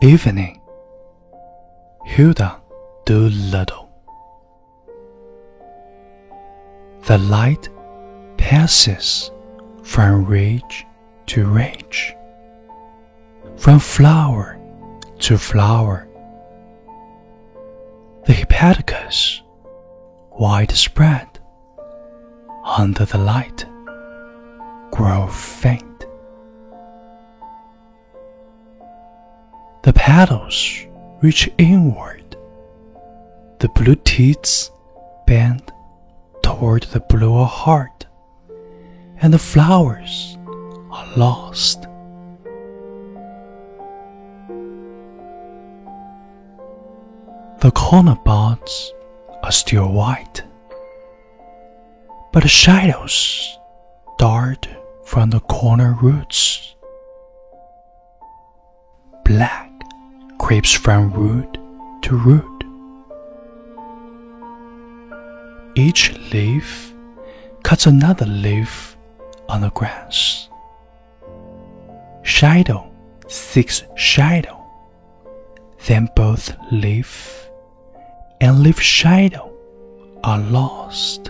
Evening, Hilda Doolittle. The light passes from ridge to ridge, from flower to flower. The hepaticas, widespread under the light, grow faint. The petals reach inward. The blue teats bend toward the bluer heart, and the flowers are lost. The cornel buds are still white, but the shadows dart from the cornel roots. Black creeps from root to root. Each leaf cuts another leaf on the grass. Shadow seeks shadow, then both leaf and leaf shadow are lost.